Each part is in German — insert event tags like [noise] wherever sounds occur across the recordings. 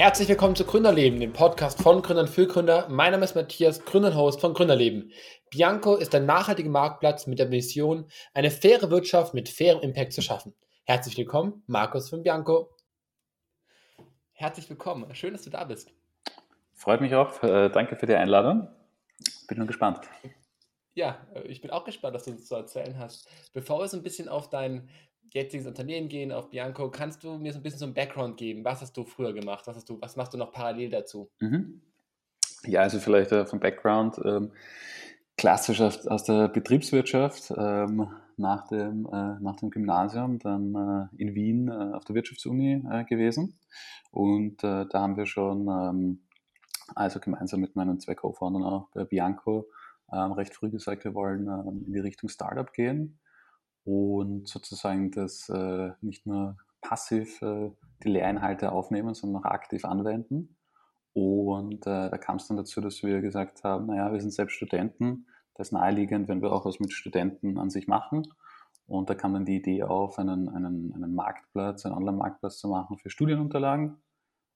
Herzlich willkommen zu Gründerleben, dem Podcast von Gründern für Gründer. Mein Name ist Matthias, Gründer und Host von Gründerleben. Bianco ist ein nachhaltiger Marktplatz mit der Mission, eine faire Wirtschaft mit fairem Impact zu schaffen. Herzlich willkommen, Markus von Bianco. Herzlich willkommen, schön, dass du da bist. Freut mich auch, äh, danke für die Einladung. Bin nur gespannt. Ja, äh, ich bin auch gespannt, was du uns zu erzählen hast. Bevor wir so ein bisschen auf dein jetziges Unternehmen gehen, auf Bianco. Kannst du mir so ein bisschen so einen Background geben? Was hast du früher gemacht? Was, hast du, was machst du noch parallel dazu? Mhm. Ja, also vielleicht äh, vom Background. Ähm, klassisch aus, aus, der Betriebswirtschaft ähm, nach, dem, äh, nach dem Gymnasium, dann äh, in Wien äh, auf der Wirtschaftsuni äh, gewesen. Und äh, da haben wir schon, ähm, also gemeinsam mit meinen zwei Co-Foundern auch bei Bianco, ähm, recht früh gesagt, wir wollen ähm, in die Richtung Startup gehen und sozusagen das äh, nicht nur passiv äh, die Lehrinhalte aufnehmen, sondern auch aktiv anwenden. Und äh, da kam es dann dazu, dass wir gesagt haben, naja, wir sind selbst Studenten, das ist naheliegend, wenn wir auch was mit Studenten an sich machen. Und da kam dann die Idee auf, einen, einen, einen Marktplatz, einen Online-Marktplatz zu machen für Studienunterlagen.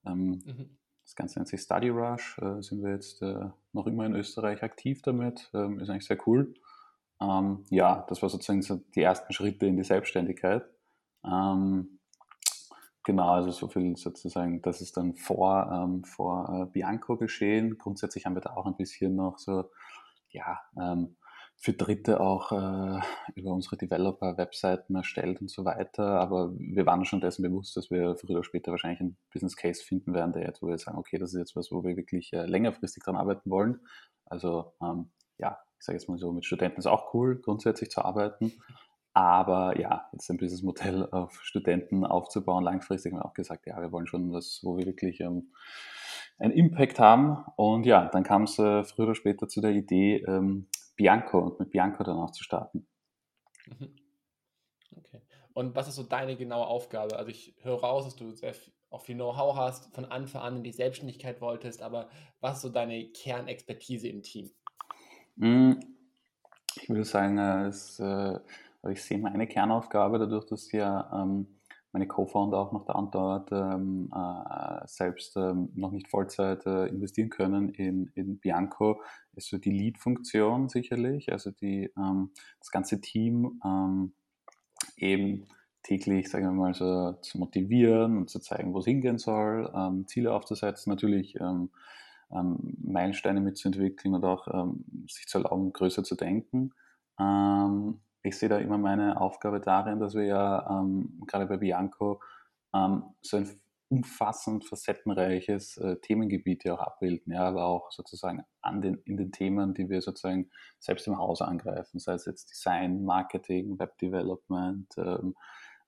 Ähm, mhm. Das Ganze nennt sich Study Rush, äh, sind wir jetzt äh, noch immer in Österreich aktiv damit, ähm, ist eigentlich sehr cool. Ähm, ja, das war sozusagen so die ersten Schritte in die Selbstständigkeit. Ähm, genau, also so viel sozusagen, das ist dann vor, ähm, vor äh, Bianco geschehen. Grundsätzlich haben wir da auch ein bisschen noch so, ja, ähm, für Dritte auch äh, über unsere Developer-Webseiten erstellt und so weiter. Aber wir waren schon dessen bewusst, dass wir früher oder später wahrscheinlich einen Business Case finden werden, der jetzt, wo wir sagen, okay, das ist jetzt was, wo wir wirklich äh, längerfristig dran arbeiten wollen. Also ähm, ja, ich sage jetzt mal so, mit Studenten ist auch cool, grundsätzlich zu arbeiten. Aber ja, jetzt ein Businessmodell auf Studenten aufzubauen, langfristig haben wir auch gesagt, ja, wir wollen schon was, wo wir wirklich ähm, einen Impact haben. Und ja, dann kam es äh, früher oder später zu der Idee, ähm, Bianco und mit Bianco dann auch zu starten. Mhm. Okay. Und was ist so deine genaue Aufgabe? Also ich höre raus, dass du sehr auch viel Know-how hast, von Anfang an in die Selbstständigkeit wolltest, aber was ist so deine Kernexpertise im Team? Hm, ich würde sagen, es, äh, ich sehe meine Kernaufgabe dadurch, dass ja ähm, meine Co-Founder auch noch da und dort ähm, äh, selbst ähm, noch nicht Vollzeit äh, investieren können in, in Bianco, ist so die Lead-Funktion sicherlich, also die, das ganze Team eben täglich, sagen wir mal, so zu motivieren und zu zeigen, wo es hingehen soll, Ziele aufzusetzen, natürlich ähm, Meilensteine mitzuentwickeln und auch ähm, sich zu erlauben, größer zu denken. Ähm, ich sehe da immer meine Aufgabe darin, dass wir ja ähm, gerade bei Bianco ähm, so ein umfassend facettenreiches äh, Themengebiet ja auch abbilden, ja, aber auch sozusagen an den, in den Themen, die wir sozusagen selbst im Haus angreifen, sei es jetzt Design, Marketing, Web Development, ähm,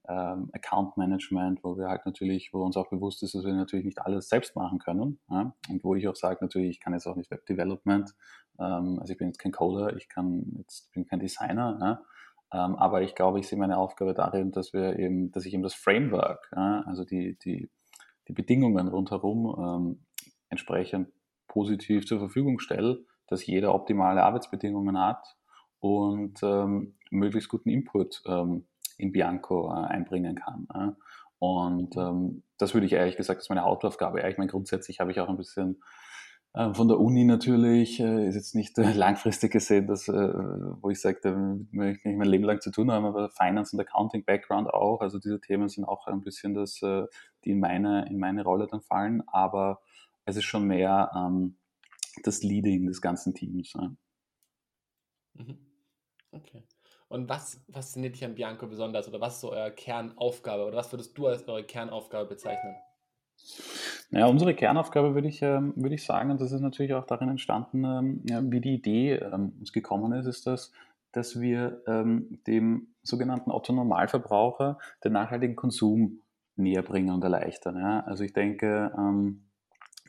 ähm, Account Management, wo wir halt natürlich, wo uns auch bewusst ist, dass wir natürlich nicht alles selbst machen können. Ja? Und wo ich auch sage, natürlich, ich kann jetzt auch nicht Web Development, ähm, also ich bin jetzt kein Coder, ich kann jetzt bin kein Designer, ja? ähm, aber ich glaube, ich sehe meine Aufgabe darin, dass wir eben, dass ich eben das Framework, ja? also die, die, die Bedingungen rundherum ähm, entsprechend positiv zur Verfügung stelle, dass jeder optimale Arbeitsbedingungen hat und ähm, möglichst guten Input ähm, in Bianco äh, einbringen kann. Äh. Und ähm, das würde ich ehrlich gesagt, das ist meine Hauptaufgabe. Ich meine, grundsätzlich habe ich auch ein bisschen äh, von der Uni natürlich, äh, ist jetzt nicht äh, langfristig gesehen, dass, wo ich sage, da möchte ich mein Leben lang zu tun haben, aber Finance und Accounting Background auch. Also diese Themen sind auch ein bisschen das, die in meine, in meine Rolle dann fallen. Aber es ist schon mehr ähm, das Leading des ganzen Teams. Mhm. Okay. Und was fasziniert dich an Bianco besonders oder was ist so eure Kernaufgabe oder was würdest du als eure Kernaufgabe bezeichnen? Ja, unsere Kernaufgabe würde ich, ähm, würde ich sagen, und das ist natürlich auch darin entstanden, ähm, wie die Idee ähm, uns gekommen ist, ist das, dass wir dem sogenannten Otto-Normalverbraucher den nachhaltigen Konsum näher bringen und erleichtern. Also ich denke,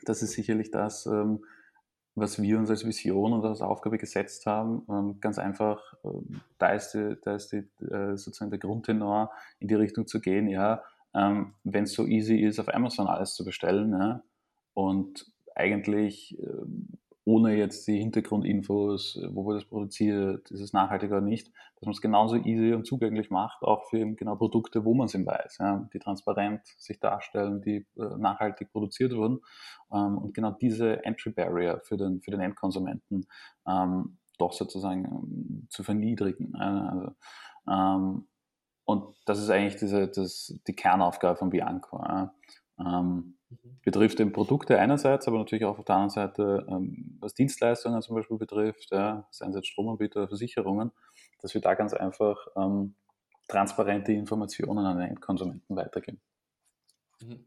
das ist sicherlich das, was wir uns als Vision und als Aufgabe gesetzt haben. Ähm, ganz einfach, ähm, da ist, die, da ist die, äh, sozusagen der Grundtenor, in die Richtung zu gehen, ja, ähm, wenn es so easy ist, auf Amazon alles zu bestellen ja, und eigentlich ohne jetzt die Hintergrundinfos, wo wird das produziert, ist es nachhaltig oder nicht, dass man es genauso easy und zugänglich macht, auch für eben genau Produkte, wo man es eben weiß, ja, die transparent sich darstellen, die äh, nachhaltig produziert wurden. Ähm, und genau diese Entry Barrier für den, für den Endkonsumenten ähm, doch sozusagen ähm, zu verniedrigen. Also, ähm, und das ist eigentlich diese, das, die Kernaufgabe von Bianco. Ja. Mhm. betrifft eben Produkte einerseits, aber natürlich auch auf der anderen Seite, ähm, was Dienstleistungen zum Beispiel betrifft, ja, seien es jetzt Stromanbieter, Versicherungen, dass wir da ganz einfach ähm, transparente Informationen an den Endkonsumenten weitergeben. Mhm.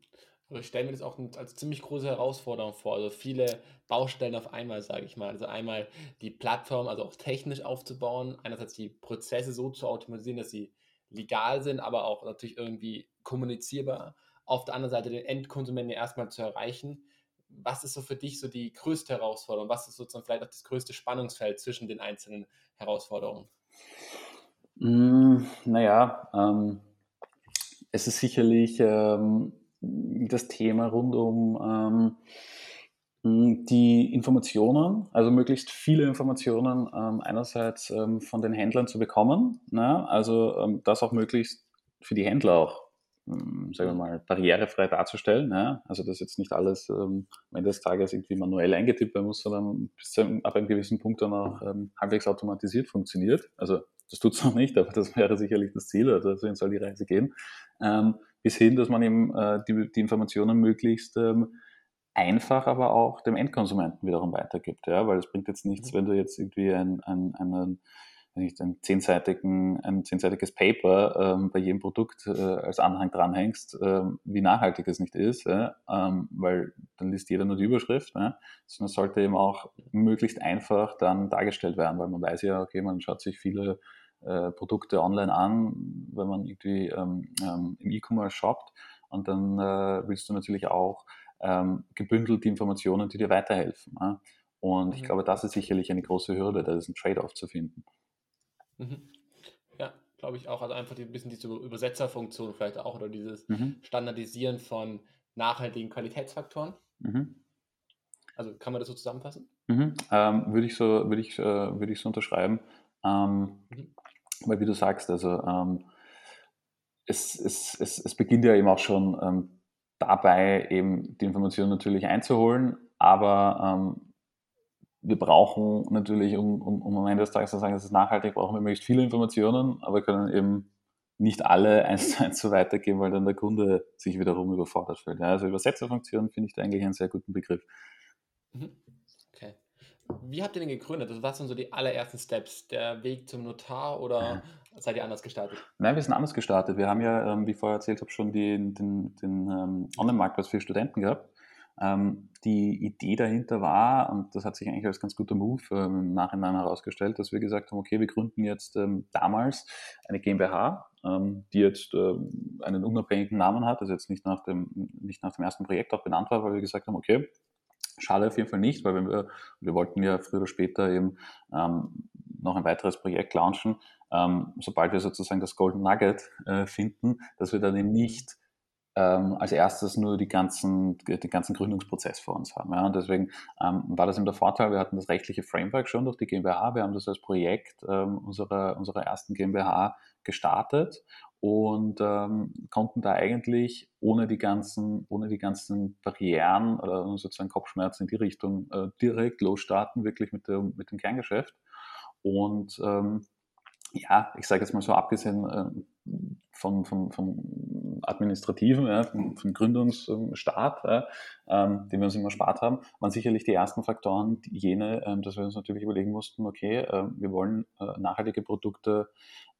Aber ich stelle mir das auch als ziemlich große Herausforderung vor. Also viele Baustellen auf einmal, sage ich mal. Also einmal die Plattform, also auch technisch aufzubauen, einerseits die Prozesse so zu automatisieren, dass sie legal sind, aber auch natürlich irgendwie kommunizierbar auf der anderen Seite den Endkonsumenten erstmal zu erreichen. Was ist so für dich so die größte Herausforderung? Was ist sozusagen vielleicht auch das größte Spannungsfeld zwischen den einzelnen Herausforderungen? Mm, naja, ähm, es ist sicherlich ähm, das Thema rund um ähm, die Informationen, also möglichst viele Informationen ähm, einerseits ähm, von den Händlern zu bekommen, ne? also ähm, das auch möglichst für die Händler auch ähm, sagen wir mal, barrierefrei darzustellen. Ja? Also dass jetzt nicht alles ähm, am Ende des Tages irgendwie manuell eingetippt werden muss, sondern bis zu einem, ab einem gewissen Punkt dann auch ähm, halbwegs automatisiert funktioniert. Also das tut es noch nicht, aber das wäre sicherlich das Ziel, also dahin soll die Reise gehen. Ähm, bis hin, dass man eben äh, die, die Informationen möglichst ähm, einfach aber auch dem Endkonsumenten wiederum weitergibt. Ja? Weil es bringt jetzt nichts, mhm. wenn du jetzt irgendwie ein, ein, einen ein, zehnseitigen, ein zehnseitiges Paper ähm, bei jedem Produkt äh, als Anhang dranhängst, äh, wie nachhaltig es nicht ist, äh, ähm, weil dann liest jeder nur die Überschrift, äh, sondern es sollte eben auch möglichst einfach dann dargestellt werden, weil man weiß ja, okay, man schaut sich viele äh, Produkte online an, wenn man irgendwie ähm, ähm im E-Commerce shoppt und dann äh, willst du natürlich auch ähm, gebündelt die Informationen, die dir weiterhelfen. Und ich mhm. glaube, das ist sicherlich eine große Hürde, da ist ein Trade-off zu finden. Mhm. Ja, glaube ich auch. Also einfach ein bisschen diese Übersetzerfunktion vielleicht auch oder dieses mhm. Standardisieren von nachhaltigen Qualitätsfaktoren. Mhm. Also kann man das so zusammenfassen? Mhm. Ähm, würde ich so, würde ich, äh, würde ich so unterschreiben. Ähm, mhm. weil wie du sagst, also ähm, es, es, es, es beginnt ja eben auch schon ähm, dabei, eben die Information natürlich einzuholen, aber ähm, wir brauchen natürlich, um, um, um am Ende des Tages zu sagen, es ist nachhaltig, brauchen wir möglichst viele Informationen, aber können eben nicht alle [laughs] eins zu eins so weitergeben, weil dann der Kunde sich wiederum überfordert fühlt. Ja, also Übersetzerfunktion finde ich da eigentlich einen sehr guten Begriff. Mhm. Okay. Wie habt ihr den gegründet? Also was sind so die allerersten Steps? Der Weg zum Notar oder [laughs] seid ihr anders gestartet? Nein, wir sind anders gestartet. Wir haben ja, ähm, wie ich vorher erzählt habe, schon den, den, den ähm, Online-Marktplatz für Studenten gehabt. Ähm, die Idee dahinter war, und das hat sich eigentlich als ganz guter Move ähm, im Nachhinein herausgestellt, dass wir gesagt haben, okay, wir gründen jetzt ähm, damals eine GmbH, ähm, die jetzt ähm, einen unabhängigen Namen hat, also jetzt nicht nach, dem, nicht nach dem ersten Projekt auch benannt war, weil wir gesagt haben, okay, Schade auf jeden Fall nicht, weil wir, wir wollten ja früher oder später eben ähm, noch ein weiteres Projekt launchen, ähm, sobald wir sozusagen das Golden Nugget äh, finden, dass wir dann eben nicht ähm, als erstes nur die ganzen, den ganzen Gründungsprozess vor uns haben. Ja. Und deswegen ähm, war das eben der Vorteil, wir hatten das rechtliche Framework schon durch die GmbH, wir haben das als Projekt ähm, unserer, unserer ersten GmbH gestartet und ähm, konnten da eigentlich ohne die ganzen, ohne die ganzen Barrieren oder sozusagen Kopfschmerzen in die Richtung äh, direkt losstarten, wirklich mit, der, mit dem Kerngeschäft. Und ähm, ja, ich sage jetzt mal so, abgesehen äh, vom, vom, vom administrativen, ja, vom, vom Gründungsstart, ja, ähm, den wir uns immer spart haben, waren sicherlich die ersten Faktoren die jene, ähm, dass wir uns natürlich überlegen mussten, okay, äh, wir wollen äh, nachhaltige Produkte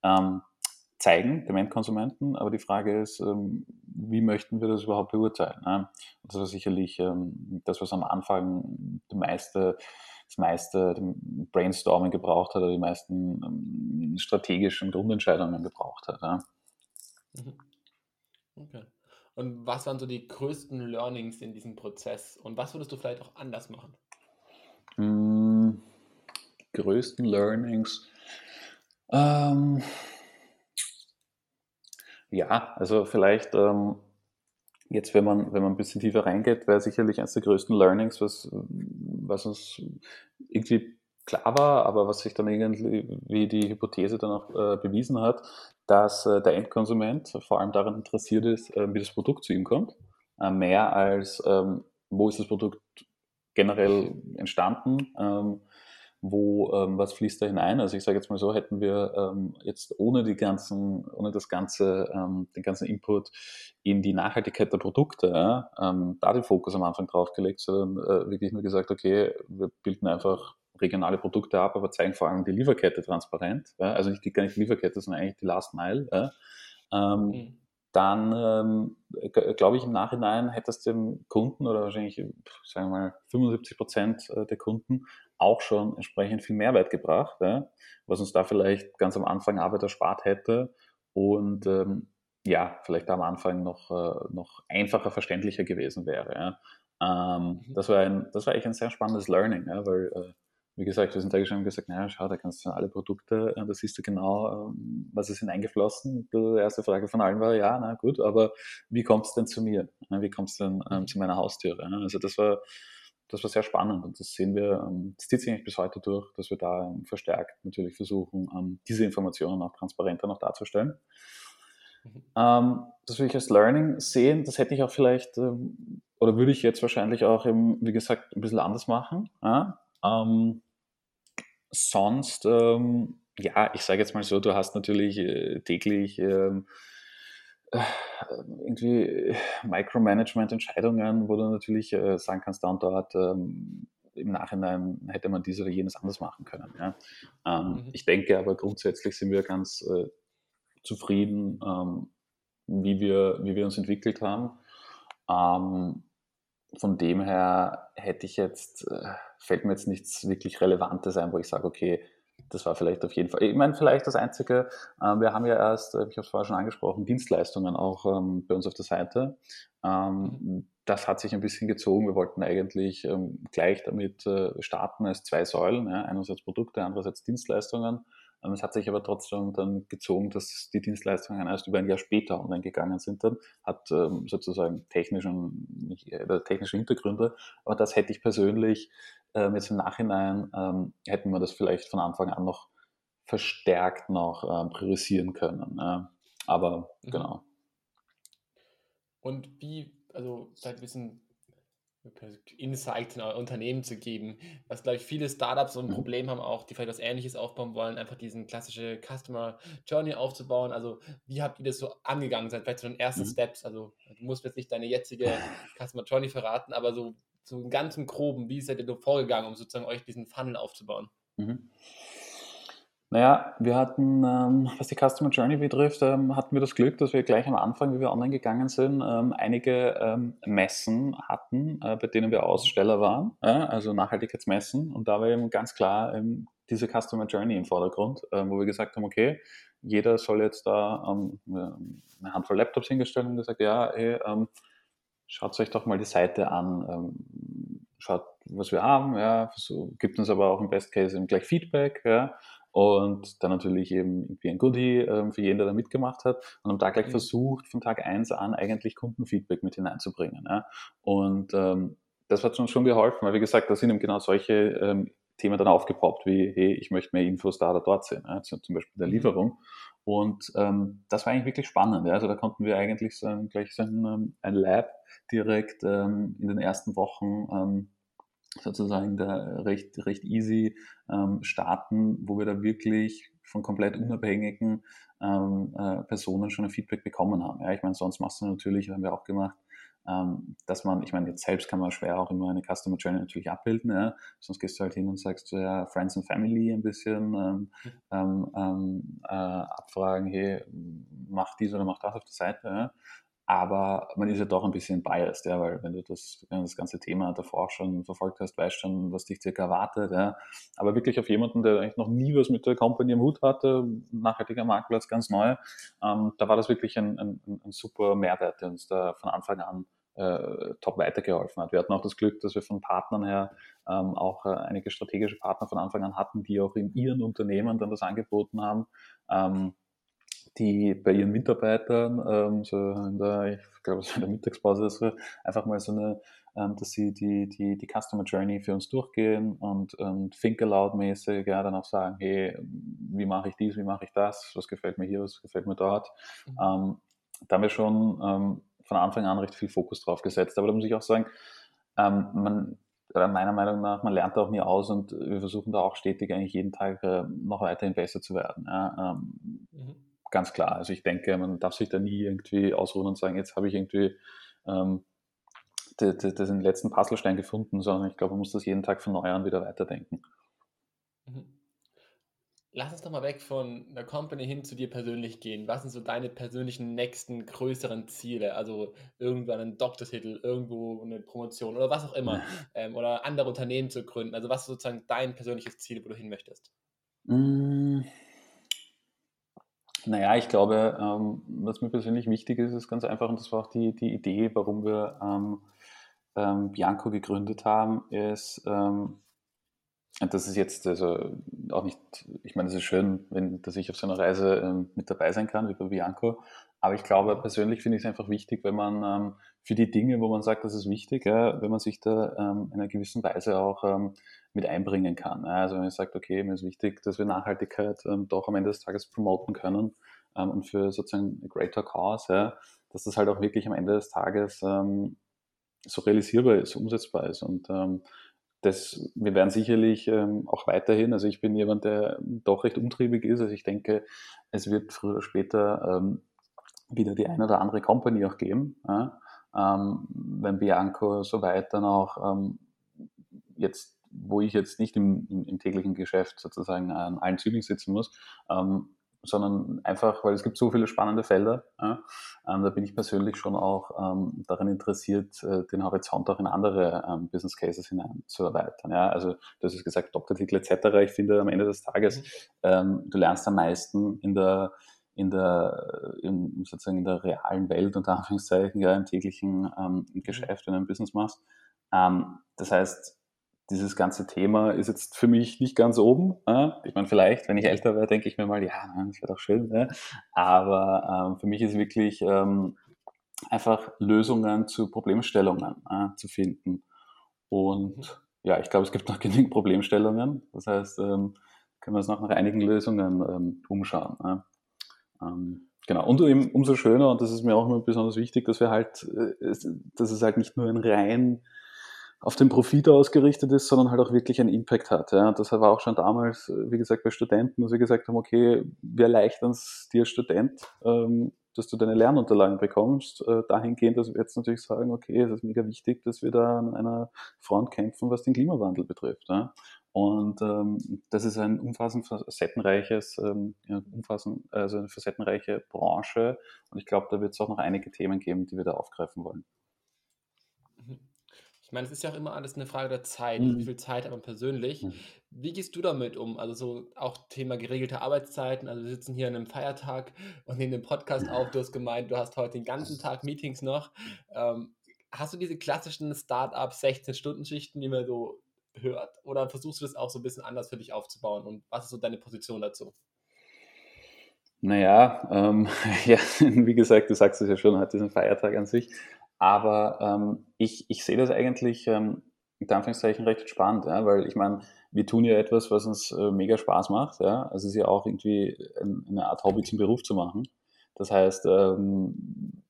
ähm, zeigen, dem Endkonsumenten, aber die Frage ist, ähm, wie möchten wir das überhaupt beurteilen? Das war sicherlich ähm, das, was am Anfang die meiste das meiste Brainstorming gebraucht hat oder die meisten ähm, strategischen Grundentscheidungen gebraucht hat. Ja. Mhm. Okay. Und was waren so die größten Learnings in diesem Prozess und was würdest du vielleicht auch anders machen? Mm, größten Learnings. Ähm, ja, also vielleicht ähm, Jetzt, wenn man, wenn man ein bisschen tiefer reingeht, wäre sicherlich eines der größten Learnings, was, was uns irgendwie klar war, aber was sich dann irgendwie wie die Hypothese dann auch äh, bewiesen hat, dass äh, der Endkonsument vor allem daran interessiert ist, äh, wie das Produkt zu ihm kommt, äh, mehr als ähm, wo ist das Produkt generell entstanden, ähm, wo ähm, was fließt da hinein. Also ich sage jetzt mal so, hätten wir ähm, jetzt ohne die ganzen, ohne das ganze, ähm, den ganzen Input in die Nachhaltigkeit der Produkte, ähm, da den Fokus am Anfang drauf gelegt, sondern äh, wirklich nur gesagt, okay, wir bilden einfach regionale Produkte ab, aber zeigen vor allem die Lieferkette transparent. Ja, also nicht die, gar nicht die Lieferkette, sondern eigentlich die Last Mile. Ja. Ähm, mhm dann ähm, glaube ich im Nachhinein hätte es dem Kunden oder wahrscheinlich, sagen wir mal, 75 Prozent äh, der Kunden auch schon entsprechend viel Mehrwert gebracht, ja, was uns da vielleicht ganz am Anfang Arbeit erspart hätte und ähm, ja, vielleicht am Anfang noch, äh, noch einfacher verständlicher gewesen wäre. Ja. Ähm, mhm. das, war ein, das war eigentlich ein sehr spannendes Learning, ja, weil äh, wie gesagt, wir sind da schon und gesagt, naja, schau, da kannst du alle Produkte, äh, da siehst du genau, ähm, was ist hineingeflossen. Die erste Frage von allen war, ja, na gut, aber wie kommt es denn zu mir? Wie kommt es denn ähm, zu meiner Haustüre? Also das war, das war sehr spannend und das sehen wir, ähm, das zieht sich eigentlich bis heute durch, dass wir da ähm, verstärkt natürlich versuchen, ähm, diese Informationen auch transparenter noch darzustellen. Mhm. Das würde ich als Learning sehen. Das hätte ich auch vielleicht, oder würde ich jetzt wahrscheinlich auch, eben, wie gesagt, ein bisschen anders machen. Ja? Ähm, sonst, ähm, ja, ich sage jetzt mal so, du hast natürlich äh, täglich ähm, äh, irgendwie Micromanagement-Entscheidungen, wo du natürlich äh, sagen kannst, da und dort ähm, im Nachhinein hätte man dies oder jenes anders machen können. Ja. Ähm, mhm. Ich denke aber grundsätzlich sind wir ganz äh, zufrieden, ähm, wie, wir, wie wir uns entwickelt haben. Ähm, von dem her hätte ich jetzt, äh, fällt mir jetzt nichts wirklich Relevantes ein, wo ich sage, okay, das war vielleicht auf jeden Fall. Ich meine, vielleicht das Einzige, äh, wir haben ja erst, äh, ich habe es vorher schon angesprochen, Dienstleistungen auch ähm, bei uns auf der Seite. Ähm, das hat sich ein bisschen gezogen. Wir wollten eigentlich ähm, gleich damit äh, starten als zwei Säulen, einerseits Produkte, andererseits Dienstleistungen. Ähm, es hat sich aber trotzdem dann gezogen, dass die Dienstleistungen erst über ein Jahr später online gegangen sind dann, hat ähm, sozusagen technischen, äh, technische Hintergründe, aber das hätte ich persönlich ähm, jetzt im Nachhinein, ähm, hätten wir das vielleicht von Anfang an noch verstärkt noch ähm, priorisieren können. Ja. Aber mhm. genau. Und wie, also vielleicht ein bisschen Insights in euer Unternehmen zu geben. Was, glaube ich, viele Startups so ein mhm. Problem haben auch, die vielleicht was Ähnliches aufbauen wollen, einfach diesen klassische Customer Journey aufzubauen. Also, wie habt ihr das so angegangen? Seid vielleicht so den ersten mhm. Steps? Also, du musst jetzt nicht deine jetzige [laughs] Customer Journey verraten, aber so, so einen ganzen Groben, wie seid ihr so vorgegangen, um sozusagen euch diesen Funnel aufzubauen? Mhm. Naja, wir hatten, ähm, was die Customer Journey betrifft, ähm, hatten wir das Glück, dass wir gleich am Anfang, wie wir online gegangen sind, ähm, einige ähm, Messen hatten, äh, bei denen wir Aussteller waren, äh, also Nachhaltigkeitsmessen. Und da war eben ganz klar ähm, diese Customer Journey im Vordergrund, äh, wo wir gesagt haben, okay, jeder soll jetzt da ähm, eine Handvoll Laptops hingestellt und gesagt, ja, hey, schaut euch doch mal die Seite an, schaut, was wir haben, ja, so, gibt uns aber auch im Best Case eben gleich Feedback, ja, und dann natürlich eben irgendwie ein Goodie ähm, für jeden, der da mitgemacht hat und haben da gleich mhm. versucht, von Tag 1 an eigentlich Kundenfeedback mit hineinzubringen. Ja. Und ähm, das hat uns schon geholfen, weil wie gesagt, da sind eben genau solche ähm, Themen dann aufgepoppt, wie, hey, ich möchte mehr Infos da oder dort sehen, ja, zum Beispiel der mhm. Lieferung. Und ähm, das war eigentlich wirklich spannend. Ja. Also da konnten wir eigentlich so ein, gleich so ein, ähm, ein Lab direkt ähm, in den ersten Wochen ähm, sozusagen da recht, recht easy ähm, starten, wo wir da wirklich von komplett unabhängigen ähm, äh, Personen schon ein Feedback bekommen haben. Ja, ich meine, sonst machst du natürlich, haben wir auch gemacht, ähm, dass man, ich meine, jetzt selbst kann man schwer auch immer eine Customer Journey natürlich abbilden, ja? sonst gehst du halt hin und sagst, ja, Friends and Family ein bisschen ähm, mhm. ähm, äh, abfragen, hey, mach dies oder mach das auf der Seite. Ja? Aber man ist ja doch ein bisschen biased, ja, weil wenn du das, wenn das ganze Thema davor schon verfolgt hast, weißt schon, was dich circa erwartet. Ja. Aber wirklich auf jemanden, der eigentlich noch nie was mit der Company im Hut hatte, nachhaltiger Marktplatz, ganz neu, ähm, da war das wirklich ein, ein, ein, super Mehrwert, der uns da von Anfang an äh, top weitergeholfen hat. Wir hatten auch das Glück, dass wir von Partnern her ähm, auch äh, einige strategische Partner von Anfang an hatten, die auch in ihren Unternehmen dann das angeboten haben. Ähm, die bei ihren Mitarbeitern, ähm, so in der, ich glaube, so in der Mittagspause so, einfach mal so eine, ähm, dass sie die, die, die Customer Journey für uns durchgehen und, und Think Aloud mäßig, ja, dann auch sagen, hey, wie mache ich dies, wie mache ich das, was gefällt mir hier, was gefällt mir dort. Mhm. Ähm, da haben wir schon ähm, von Anfang an recht viel Fokus drauf gesetzt. Aber da muss ich auch sagen, ähm, man, meiner Meinung nach, man lernt auch nie aus und wir versuchen da auch stetig eigentlich jeden Tag äh, noch weiterhin besser zu werden. Ja, ähm, mhm. Ganz klar. Also ich denke, man darf sich da nie irgendwie ausruhen und sagen, jetzt habe ich irgendwie ähm, den letzten Puzzlestein gefunden, sondern ich glaube, man muss das jeden Tag von neu an wieder weiterdenken. Mhm. Lass uns doch mal weg von der Company hin zu dir persönlich gehen. Was sind so deine persönlichen nächsten größeren Ziele? Also irgendwann einen Doktortitel, irgendwo eine Promotion oder was auch immer. ähm, oder andere Unternehmen zu gründen. Also was ist sozusagen dein persönliches Ziel, wo du hin möchtest? Mm. Naja, ich glaube, ähm, was mir persönlich wichtig ist, ist ganz einfach, und das war auch die, die Idee, warum wir ähm, ähm, Bianco gegründet haben, ist, ähm, das ist jetzt also auch nicht, ich meine, es ist schön, wenn, dass ich auf so einer Reise ähm, mit dabei sein kann, wie bei Bianco. Aber ich glaube, persönlich finde ich es einfach wichtig, wenn man ähm, für die Dinge, wo man sagt, das ist wichtig, ja, wenn man sich da ähm, in einer gewissen Weise auch ähm, mit einbringen kann. Ja. Also wenn man sagt, okay, mir ist wichtig, dass wir Nachhaltigkeit ähm, doch am Ende des Tages promoten können ähm, und für sozusagen a greater cause, ja, dass das halt auch wirklich am Ende des Tages so realisierbar ist, umsetzbar ist. Und das, wir werden sicherlich ähm, auch weiterhin, also ich bin jemand, der doch recht umtriebig ist, also ich denke, es wird früher oder später ähm, wieder die eine oder andere Company auch geben, ja? ähm, wenn Bianco so weit dann auch ähm, jetzt, wo ich jetzt nicht im, im, täglichen Geschäft sozusagen an allen Zügeln sitzen muss, ähm, sondern einfach, weil es gibt so viele spannende Felder. Ja, ähm, da bin ich persönlich schon auch ähm, daran interessiert, äh, den Horizont auch in andere ähm, Business Cases hinein zu erweitern. Ja, also du hast gesagt, Doktortitel etc. Ich finde am Ende des Tages, mhm. ähm, du lernst am meisten in der in der, in, sozusagen in der realen Welt, unter Anführungszeichen, ja, im täglichen ähm, mhm. Geschäft, wenn du ein Business machst. Ähm, das heißt, dieses ganze Thema ist jetzt für mich nicht ganz oben. Ich meine, vielleicht, wenn ich älter wäre, denke ich mir mal, ja, das wäre doch schön. Ne? Aber ähm, für mich ist wirklich ähm, einfach Lösungen zu Problemstellungen zu finden. Und mhm. ja, ich glaube, es gibt noch [laughs] genügend Problemstellungen. Das heißt, ähm, können wir uns noch nach einigen Lösungen umschauen. Genau. Und eben, umso schöner, und das ist mir auch immer besonders wichtig, dass wir halt, äh, dass es halt nicht nur ein rein auf den Profit ausgerichtet ist, sondern halt auch wirklich einen Impact hat. Ja. Das war auch schon damals, wie gesagt, bei Studenten, dass wir gesagt haben, okay, wir erleichtern es dir Student, ähm, dass du deine Lernunterlagen bekommst. Äh, dahingehend, dass wir jetzt natürlich sagen, okay, es ist mega wichtig, dass wir da an einer Front kämpfen, was den Klimawandel betrifft. Ja. Und ähm, das ist ein umfassend facettenreiches, ähm, umfassend, also eine facettenreiche Branche. Und ich glaube, da wird es auch noch einige Themen geben, die wir da aufgreifen wollen. Ich meine, es ist ja auch immer alles eine Frage der Zeit. Mhm. Wie viel Zeit hat man persönlich? Mhm. Wie gehst du damit um? Also so auch Thema geregelte Arbeitszeiten. Also wir sitzen hier an einem Feiertag und nehmen den Podcast auf. Du hast gemeint, du hast heute den ganzen [laughs] Tag Meetings noch. Ähm, hast du diese klassischen Start-up 16-Stunden-Schichten, die man so hört? Oder versuchst du das auch so ein bisschen anders für dich aufzubauen? Und was ist so deine Position dazu? Naja, ähm, [laughs] ja, wie gesagt, du sagst es ja schon, heute ist ein Feiertag an sich. Aber ähm, ich, ich sehe das eigentlich ähm, in Anführungszeichen recht spannend, ja, weil ich meine, wir tun ja etwas, was uns äh, mega Spaß macht. Ja? Also es ist ja auch irgendwie eine Art Hobby zum Beruf zu machen. Das heißt, ähm,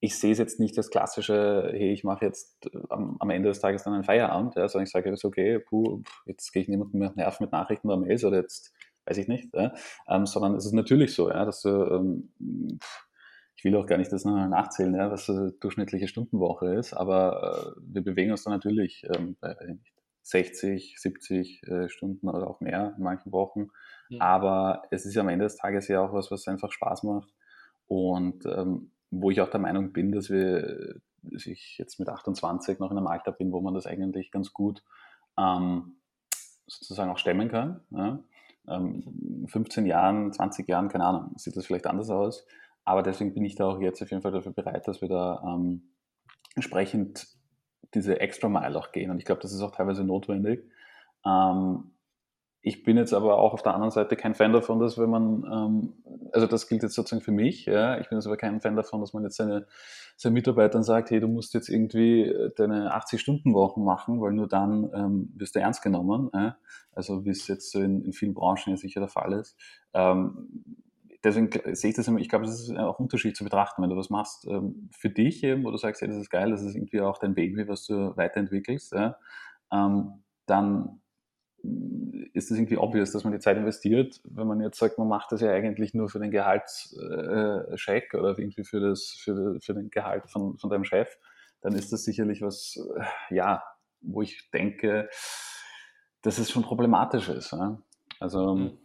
ich sehe es jetzt nicht als klassische, hey, ich mache jetzt am, am, Ende des Tages dann einen Feierabend, ja, sondern ich sage jetzt, okay, puh, jetzt gehe ich niemandem mehr nerven mit Nachrichten oder Mails oder jetzt weiß ich nicht, ja, ähm, sondern es ist natürlich so, ja, dass du ähm, ich will auch gar nicht das nachzählen, ja, was eine durchschnittliche Stundenwoche ist, aber äh, wir bewegen uns da natürlich ähm, bei 60, 70 äh, Stunden oder auch mehr in manchen Wochen. Mhm. Aber es ist am Ende des Tages ja auch was, was einfach Spaß macht. Und ähm, wo ich auch der Meinung bin, dass wir, dass ich jetzt mit 28 noch in einem Alter bin, wo man das eigentlich ganz gut ähm, sozusagen auch stemmen kann. Ja? Ähm, 15 Jahren, 20 Jahren, keine Ahnung, sieht das vielleicht anders aus. Aber deswegen bin ich da auch jetzt auf jeden Fall dafür bereit, dass wir da ähm, entsprechend diese extra Mile auch gehen. Und ich glaube, das ist auch teilweise notwendig. Ähm, ich bin jetzt aber auch auf der anderen Seite kein Fan davon, dass wenn man ähm, also das gilt jetzt sozusagen für mich. Ja. Ich bin jetzt aber kein Fan davon, dass man jetzt seine, seinen Mitarbeitern sagt, hey, du musst jetzt irgendwie äh, deine 80-Stunden-Wochen machen, weil nur dann ähm, wirst du ernst genommen. Ja. Also wie es jetzt so in, in vielen Branchen ja sicher der Fall ist. Ähm, deswegen sehe ich das immer, ich glaube, es ist auch unterschiedlich zu betrachten, wenn du was machst ähm, für dich eben, wo du sagst, hey, das ist geil, das ist irgendwie auch dein Baby, was du weiterentwickelst, ja, ähm, dann ist es irgendwie obvious, dass man die Zeit investiert. Wenn man jetzt sagt, man macht das ja eigentlich nur für den Gehaltscheck äh, oder irgendwie für, das, für, für den Gehalt von, von deinem Chef, dann ist das sicherlich was, äh, ja, wo ich denke, dass es schon problematisch ist. Ja? Also, mhm.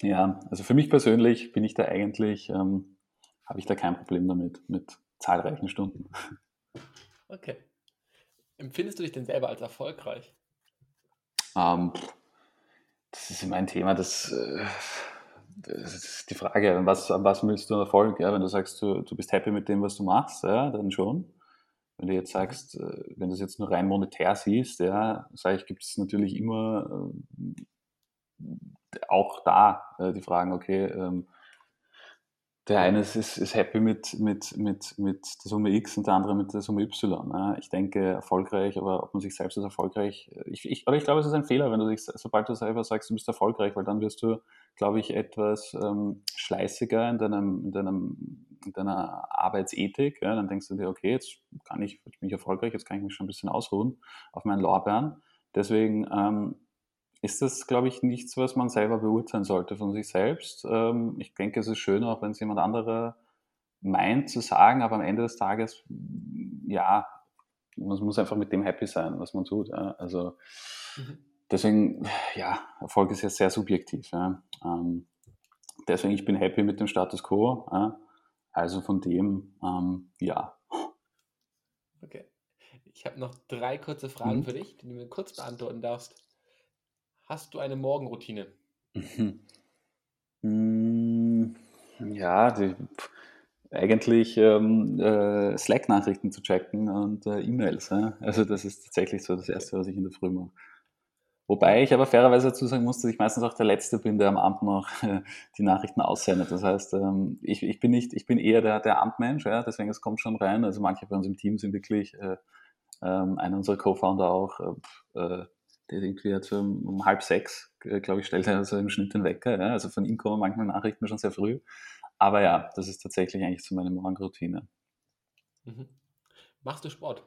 ja, also für mich persönlich bin ich da eigentlich, ähm, habe ich da kein Problem damit, mit zahlreichen Stunden. Okay. Empfindest du dich denn selber als erfolgreich? Ähm, das ist immer ein Thema, das, äh, das ist die Frage, an was, an was willst du Erfolg? Ja? Wenn du sagst, du, du bist happy mit dem, was du machst, ja, dann schon. Wenn du jetzt sagst, äh, wenn du es jetzt nur rein monetär siehst, ja, sage ich, gibt es natürlich immer äh, auch da äh, die Fragen, okay, ähm, der eine ist, ist happy mit, mit, mit, mit der Summe X und der andere mit der Summe Y. Ich denke, erfolgreich, aber ob man sich selbst als erfolgreich, ich, ich, oder ich glaube, es ist ein Fehler, wenn du dich, sobald du selber sagst, du bist erfolgreich, weil dann wirst du, glaube ich, etwas ähm, schleißiger in, deinem, in, deinem, in deiner Arbeitsethik. Ja? Dann denkst du dir, okay, jetzt kann ich, jetzt bin ich erfolgreich, jetzt kann ich mich schon ein bisschen ausruhen auf meinen Lorbeeren. Deswegen ähm, ist das, glaube ich, nichts, was man selber beurteilen sollte von sich selbst. Ähm, ich denke, es ist schön, auch wenn es jemand anderer meint zu sagen, aber am Ende des Tages, ja, man muss einfach mit dem happy sein, was man tut. Also mhm. deswegen, ja, Erfolg ist ja sehr subjektiv. Ähm, deswegen, ich bin happy mit dem Status quo. Also von dem, ähm, ja. Okay. Ich habe noch drei kurze Fragen mhm. für dich, die du mir kurz beantworten darfst. Hast du eine Morgenroutine? Mhm. Ja, die, eigentlich ähm, äh, Slack-Nachrichten zu checken und äh, E-Mails. Ja? Also das ist tatsächlich so das Erste, was ich in der Früh mache. Wobei ich aber fairerweise dazu sagen muss, dass ich meistens auch der Letzte bin, der am Abend noch [laughs] die Nachrichten aussendet. Das heißt, ähm, ich, ich, bin nicht, ich bin eher der, der Amtmensch, ja? deswegen es kommt schon rein. Also manche bei uns im Team sind wirklich, äh, ähm, einer unserer Co-Founder auch, äh, äh der irgendwie hat um, um halb sechs, äh, glaube ich, stellt er so im Schnitt den Wecker. Ja? Also von ihm kommen manchmal Nachrichten schon sehr früh. Aber ja, das ist tatsächlich eigentlich so meine Morgenroutine. Mhm. Machst du Sport?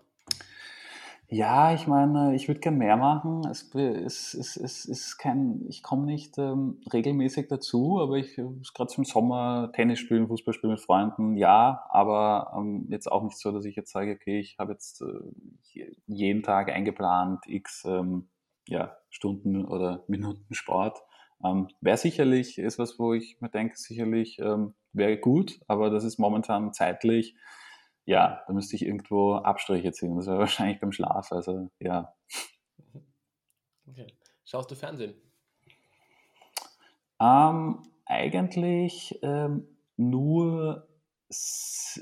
Ja, ich meine, ich würde gern mehr machen. Es, es, es, es ist kein, ich komme nicht ähm, regelmäßig dazu, aber ich gerade zum Sommer Tennis spielen, Fußball spielen mit Freunden, ja, aber ähm, jetzt auch nicht so, dass ich jetzt sage, okay, ich habe jetzt äh, jeden Tag eingeplant, x ähm, ja, Stunden oder Minuten Sport. Ähm, wäre sicherlich, ist was, wo ich mir denke, sicherlich ähm, wäre gut, aber das ist momentan zeitlich, ja, da müsste ich irgendwo Abstriche ziehen. Das wäre [laughs] wahrscheinlich beim Schlaf, also ja. Okay. Schaust du Fernsehen? Ähm, eigentlich ähm, nur, das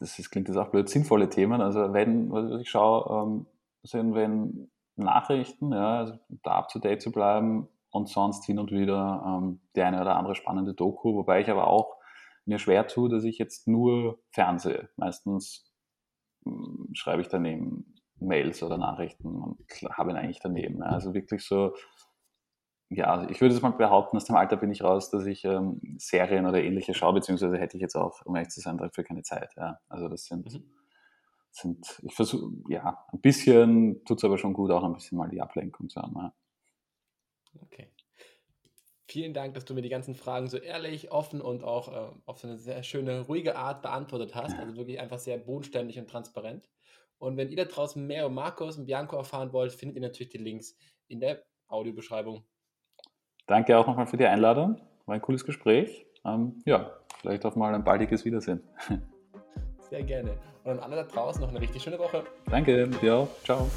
ist, klingt jetzt auch blöd, sinnvolle Themen. Also wenn, was ich schaue, ähm, sind, wenn Nachrichten, ja, also da up to date zu bleiben und sonst hin und wieder ähm, die eine oder andere spannende Doku, wobei ich aber auch mir schwer tue, dass ich jetzt nur fernsehe. Meistens hm, schreibe ich daneben Mails oder Nachrichten und habe ihn eigentlich daneben. Ja. Also wirklich so, ja, ich würde es mal behaupten, aus dem Alter bin ich raus, dass ich ähm, Serien oder ähnliche schaue, beziehungsweise hätte ich jetzt auch, um ehrlich zu sein, dafür keine Zeit. Ja. Also das sind mhm sind, ich versuche, ja, ein bisschen tut es aber schon gut, auch ein bisschen mal die Ablenkung zu haben. Ja. Okay. Vielen Dank, dass du mir die ganzen Fragen so ehrlich, offen und auch äh, auf eine sehr schöne, ruhige Art beantwortet hast. Also wirklich einfach sehr bodenständig und transparent. Und wenn ihr da draußen mehr über Markus und Bianco erfahren wollt, findet ihr natürlich die Links in der Audiobeschreibung. Danke auch nochmal für die Einladung. War ein cooles Gespräch. Ähm, ja, vielleicht auch mal ein baldiges Wiedersehen. [laughs] Sehr gerne. Und an alle da draußen noch eine richtig schöne Woche. Danke, dir auch. Ciao.